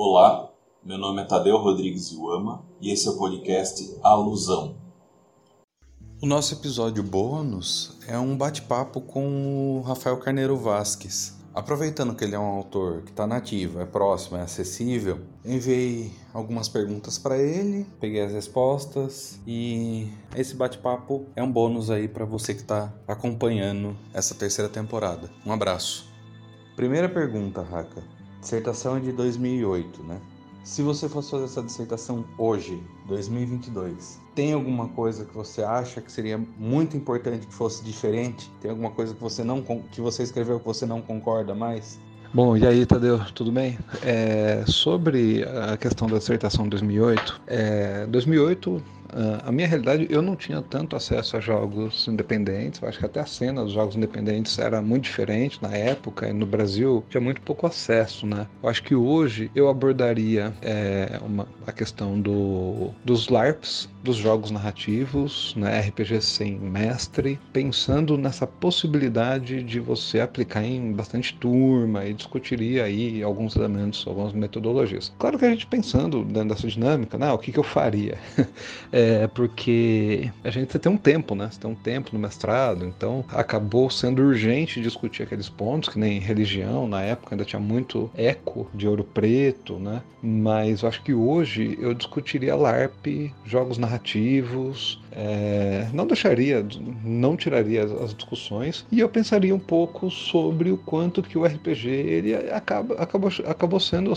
Olá, meu nome é Tadeu Rodrigues Iuama e esse é o podcast Alusão. O nosso episódio bônus é um bate-papo com o Rafael Carneiro Vasques. Aproveitando que ele é um autor que está nativo, é próximo, é acessível, enviei algumas perguntas para ele, peguei as respostas e esse bate-papo é um bônus aí para você que está acompanhando essa terceira temporada. Um abraço. Primeira pergunta, Raka. Dissertação é de 2008, né? Se você fosse fazer essa dissertação hoje, 2022, tem alguma coisa que você acha que seria muito importante que fosse diferente? Tem alguma coisa que você não que você escreveu que você não concorda mais? Bom, e aí, Tadeu, tudo bem? É, sobre a questão da dissertação 2008, é, 2008 Uh, a minha realidade, eu não tinha tanto acesso a jogos independentes. Eu acho que até a cena dos jogos independentes era muito diferente na época. E no Brasil tinha muito pouco acesso, né? Eu acho que hoje eu abordaria é, uma, a questão do, dos LARPs, dos jogos narrativos, né? RPG sem mestre, pensando nessa possibilidade de você aplicar em bastante turma e discutiria aí alguns elementos, algumas metodologias. Claro que a gente pensando dentro dessa dinâmica, né? O que, que eu faria? é porque a gente tem um tempo, né? Você tem um tempo no mestrado, então acabou sendo urgente discutir aqueles pontos, que nem religião, na época ainda tinha muito eco de ouro preto, né? Mas eu acho que hoje eu discutiria LARP, jogos narrativos, é, não deixaria, não tiraria as, discussões e eu pensaria um pouco sobre o quanto que o RPG ele acaba, acabou, acabou sendo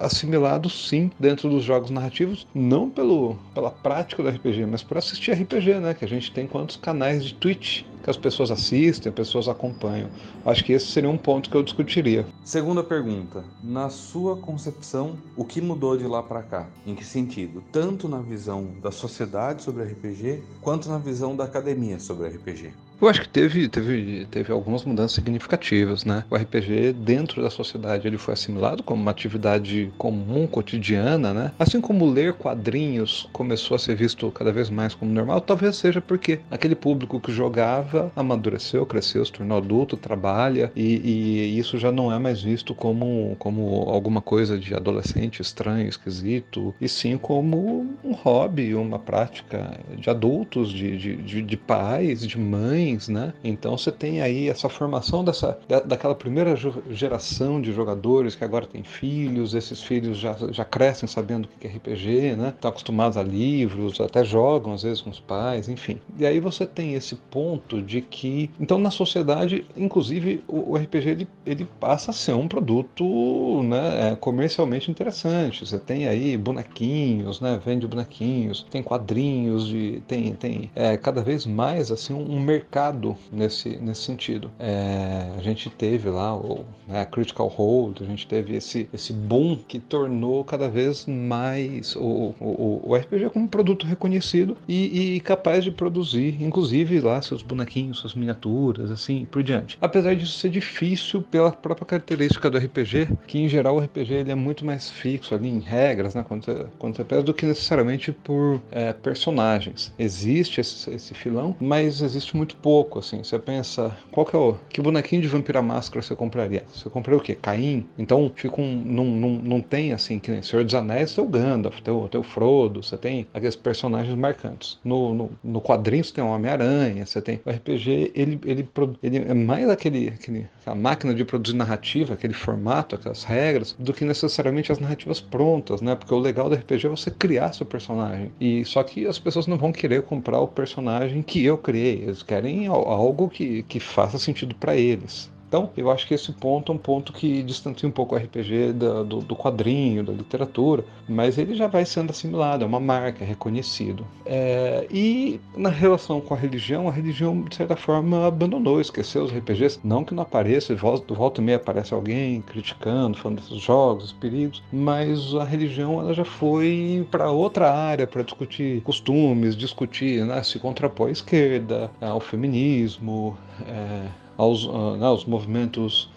assimilado sim dentro dos jogos narrativos, não pelo, pela prática RPG, mas por assistir RPG, né? Que a gente tem quantos canais de Twitch que as pessoas assistem, as pessoas acompanham. Acho que esse seria um ponto que eu discutiria. Segunda pergunta: na sua concepção, o que mudou de lá para cá? Em que sentido? Tanto na visão da sociedade sobre RPG, quanto na visão da academia sobre RPG. Eu acho que teve, teve, teve algumas mudanças significativas, né? O RPG dentro da sociedade ele foi assimilado como uma atividade comum, cotidiana, né? Assim como ler quadrinhos começou a ser visto cada vez mais como normal, talvez seja porque aquele público que jogava amadureceu, cresceu, se tornou adulto, trabalha e, e isso já não é mais visto como, como alguma coisa de adolescente estranho, esquisito, e sim como um hobby, uma prática de adultos, de, de, de, de pais, de mães né? Então você tem aí essa formação dessa, da, daquela primeira geração de jogadores que agora tem filhos, esses filhos já, já crescem sabendo o que é RPG, né? Estão acostumados a livros, até jogam às vezes com os pais, enfim. E aí você tem esse ponto de que, então na sociedade, inclusive o, o RPG ele, ele passa a ser um produto, né, é, comercialmente interessante. Você tem aí bonequinhos, né? Vende bonequinhos, tem quadrinhos, de, tem, tem é, cada vez mais assim um mercado mercado nesse, nesse sentido. É, a gente teve lá o né, Critical Hold, a gente teve esse, esse boom que tornou cada vez mais o, o, o RPG como um produto reconhecido e, e, capaz de produzir, inclusive lá seus bonequinhos, suas miniaturas, assim por diante. Apesar disso ser difícil pela própria característica do RPG, que em geral o RPG ele é muito mais fixo ali em regras, né, quando você, quando você pesa, do que necessariamente por é, personagens. Existe esse, esse filão, mas existe muito pouco assim. Você pensa, qual que é o. Que bonequinho de Vampira Máscara você compraria? Você compraria o quê? Caim? Então, fica um. Não, não, não tem, assim, que nem Senhor dos Anéis, tem o Gandalf, tem o, tem o Frodo, você tem aqueles personagens marcantes. No, no, no quadrinho você tem o Homem-Aranha, você tem. O RPG, ele, ele, ele é mais aquele, aquele. A máquina de produzir narrativa, aquele formato, aquelas regras, do que necessariamente as narrativas prontas, né? Porque o legal do RPG é você criar seu personagem. E só que as pessoas não vão querer comprar o personagem que eu criei. Eles querem algo que, que faça sentido para eles. Então, eu acho que esse ponto é um ponto que distancia um pouco o RPG da, do, do, quadrinho, da literatura, mas ele já vai sendo assimilado, é uma marca, é reconhecido. É, e na relação com a religião, a religião, de certa forma, abandonou, esqueceu os RPGs. Não que não apareça, do volta e meia aparece alguém criticando, falando desses jogos, os perigos, mas a religião ela já foi para outra área para discutir costumes, discutir, né, se contrapor à esquerda, ao feminismo. É, aos, uh, aos movimentos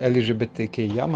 LGBTQIA+.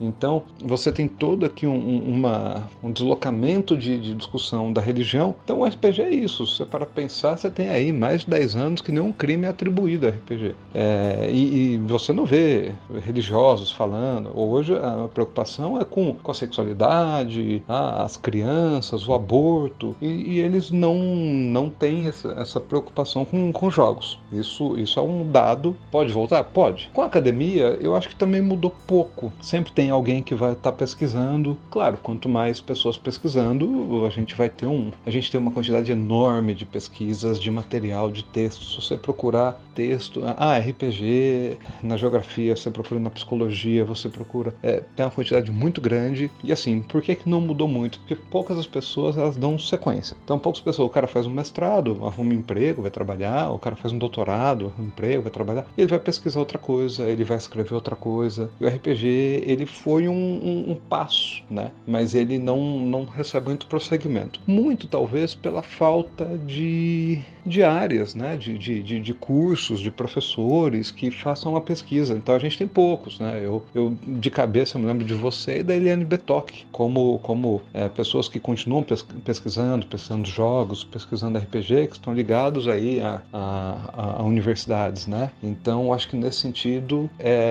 Então, você tem todo aqui um, uma, um deslocamento de, de, discussão da religião. Então, o RPG é isso. Se você para pensar, você tem aí mais de 10 anos que nenhum crime é atribuído a RPG. É, e, e, você não vê religiosos falando. Hoje, a preocupação é com, com a sexualidade, as crianças, o aborto. E, e eles não, não têm essa, essa preocupação com, com jogos. Isso, isso é um dado. Pode voltar? Pode. Com a academia, eu acho que também mudou pouco. Sempre tem alguém que vai estar tá pesquisando. Claro, quanto mais pessoas pesquisando, a gente vai ter um. A gente tem uma quantidade enorme de pesquisas, de material, de texto. Se você procurar texto, ah, RPG, na geografia, você procura na psicologia, você procura. É, tem uma quantidade muito grande. E assim, por que, que não mudou muito? Porque poucas as pessoas elas dão sequência. Então, poucas pessoas, o cara faz um mestrado, arruma um emprego, vai trabalhar, o cara faz um doutorado, um emprego, vai trabalhar, ele vai pesquisar outra coisa, ele vai escrever outra coisa. E o RPG, ele foi um, um, um passo, né? Mas ele não, não recebe muito prosseguimento. Muito, talvez, pela falta de, de áreas, né? De, de, de, de cursos, de professores que façam a pesquisa. Então, a gente tem poucos, né? Eu, eu de cabeça, me lembro de você e da Eliane Betoc, como, como é, pessoas que continuam pesquisando, pesquisando jogos, pesquisando RPG, que estão ligados aí a, a, a universidades, né? Então, acho que nesse sentido é,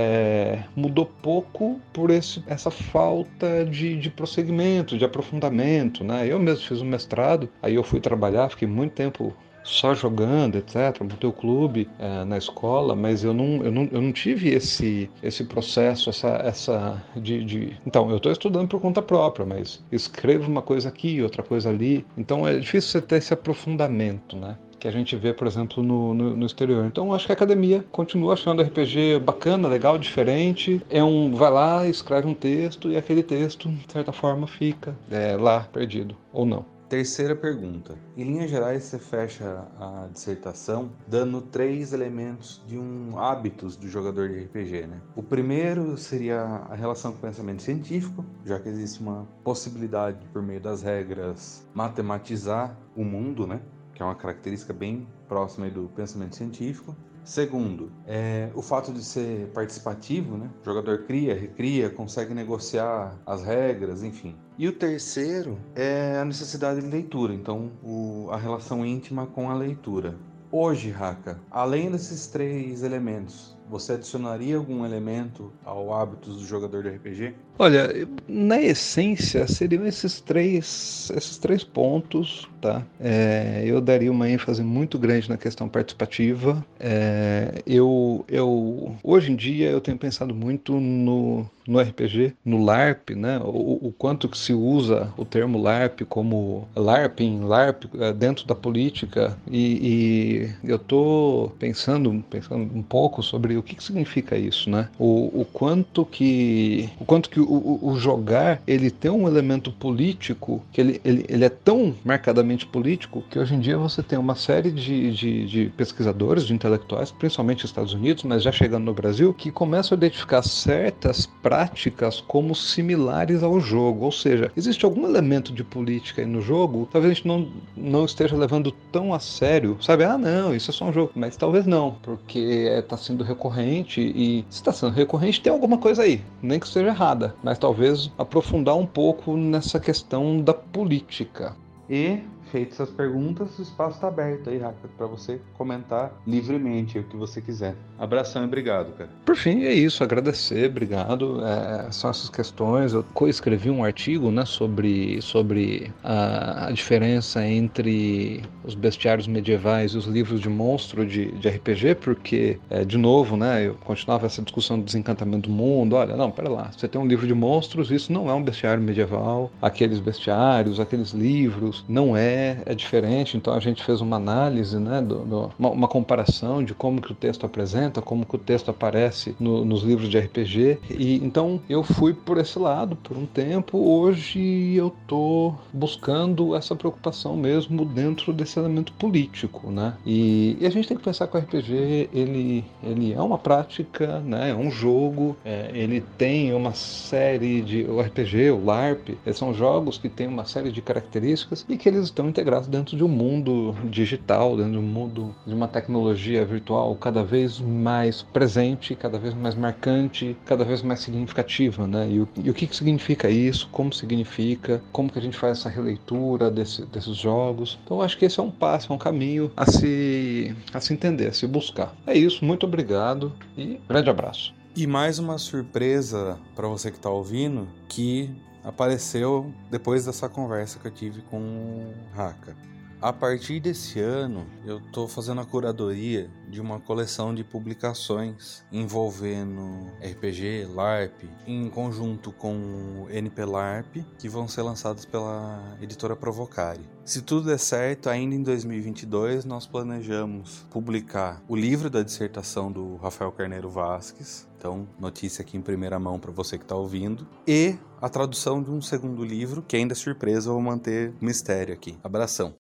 mudou pouco por esse, essa falta de, de prosseguimento, de aprofundamento, né? Eu mesmo fiz um mestrado, aí eu fui trabalhar, fiquei muito tempo só jogando, etc. Montei o clube é, na escola, mas eu não, eu não, eu não tive esse, esse processo, essa, essa de, de... Então, eu estou estudando por conta própria, mas escrevo uma coisa aqui, outra coisa ali. Então é difícil você ter esse aprofundamento, né? Que a gente vê, por exemplo, no, no, no, exterior. Então, acho que a academia continua achando RPG bacana, legal, diferente. É um, vai lá, escreve um texto e aquele texto, de certa forma, fica é, lá perdido ou não. Terceira pergunta. Em linhas gerais, você fecha a dissertação dando três elementos de um hábitos do jogador de RPG, né? O primeiro seria a relação com o pensamento científico, já que existe uma possibilidade por meio das regras matematizar o mundo, né? Que é uma característica bem próxima do pensamento científico. Segundo, é o fato de ser participativo, né? O jogador cria, recria, consegue negociar as regras, enfim. E o terceiro é a necessidade de leitura, então o, a relação íntima com a leitura. Hoje, Raka, além desses três elementos, você adicionaria algum elemento ao hábitos do jogador de RPG? Olha, na essência seriam esses três, esses três pontos, tá? É, eu daria uma ênfase muito grande na questão participativa. É, eu, eu, hoje em dia eu tenho pensado muito no, no RPG, no LARP, né? O, o, quanto que se usa o termo LARP como LARPing, LARP é, dentro da política e, e eu tô pensando, pensando um pouco sobre o que, que significa isso, né? O, o quanto que, o quanto que o, o, jogar ele tem um elemento político que ele, ele, ele é tão marcadamente político que hoje em dia você tem uma série de, de, de pesquisadores, de intelectuais, principalmente nos Estados Unidos, mas já chegando no Brasil, que começam a identificar certas práticas como similares ao jogo. Ou seja, existe algum elemento de política aí no jogo, talvez a gente não, não esteja levando tão a sério, sabe? Ah, não, isso é só um jogo. Mas talvez não, porque está sendo recorrente e se está sendo recorrente, tem alguma coisa aí, nem que seja errada, mas talvez aprofundar um pouco nessa questão da política. E feitas as perguntas, o espaço está aberto aí, para você comentar livremente o que você quiser. Abração e obrigado, cara. Por fim, é isso. Agradecer, obrigado. É, são essas questões. Eu coescrevi um artigo né, sobre, sobre a, a, diferença entre os bestiários medievais e os livros de monstro de, de RPG, porque, é, de novo, né, eu continuava essa discussão do desencantamento do mundo. Olha, não, pera lá. Você tem um livro de monstros, isso não é um bestiário medieval. Aqueles bestiários, aqueles livros, não é é, é, diferente, então a gente fez uma análise, né, do, do, uma, uma, comparação de como que o texto apresenta, como que o texto aparece no, nos livros de RPG, e então eu fui por esse lado por um tempo, hoje eu tô buscando essa preocupação mesmo dentro desse elemento político, né, e, e a gente tem que pensar que o RPG, ele, ele é uma prática, né, é um jogo, é, ele tem uma série de, o RPG, o LARP, são jogos que têm uma série de características e que eles estão integrados dentro de um mundo digital, dentro de um mundo de uma tecnologia virtual cada vez mais presente, cada vez mais marcante, cada vez mais significativa, né? E o, e o que, que significa isso? Como significa? Como que a gente faz essa releitura desse, desses jogos? Então, acho que esse é um passo, é um caminho a se, a se entender, a se buscar. É isso, muito obrigado e grande abraço. E mais uma surpresa para você que está ouvindo, que apareceu depois dessa conversa que eu tive com o Raka. A partir desse ano, eu estou fazendo a curadoria de uma coleção de publicações envolvendo RPG, LARP, em conjunto com o NP LARP, que vão ser lançadas pela editora Provocare. Se tudo der certo, ainda em 2022 nós planejamos publicar o livro da dissertação do Rafael Carneiro Vasques, então notícia aqui em primeira mão para você que está ouvindo, e a tradução de um segundo livro, que ainda é surpresa, eu vou manter mistério aqui. Abração!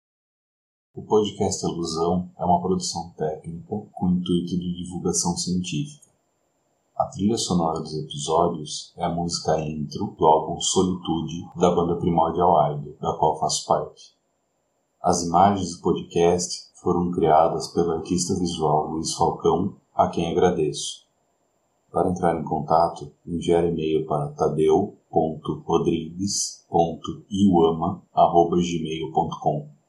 O podcast Alusão é uma produção técnica com intuito de divulgação científica. A trilha sonora dos episódios é a música intro do álbum Solitude da banda Primordial Idol, da qual faço parte. As imagens do podcast foram criadas pelo artista visual Luiz Falcão, a quem agradeço. Para entrar em contato, enviar e-mail para tadeu.rodrigues.iuama.gmail.com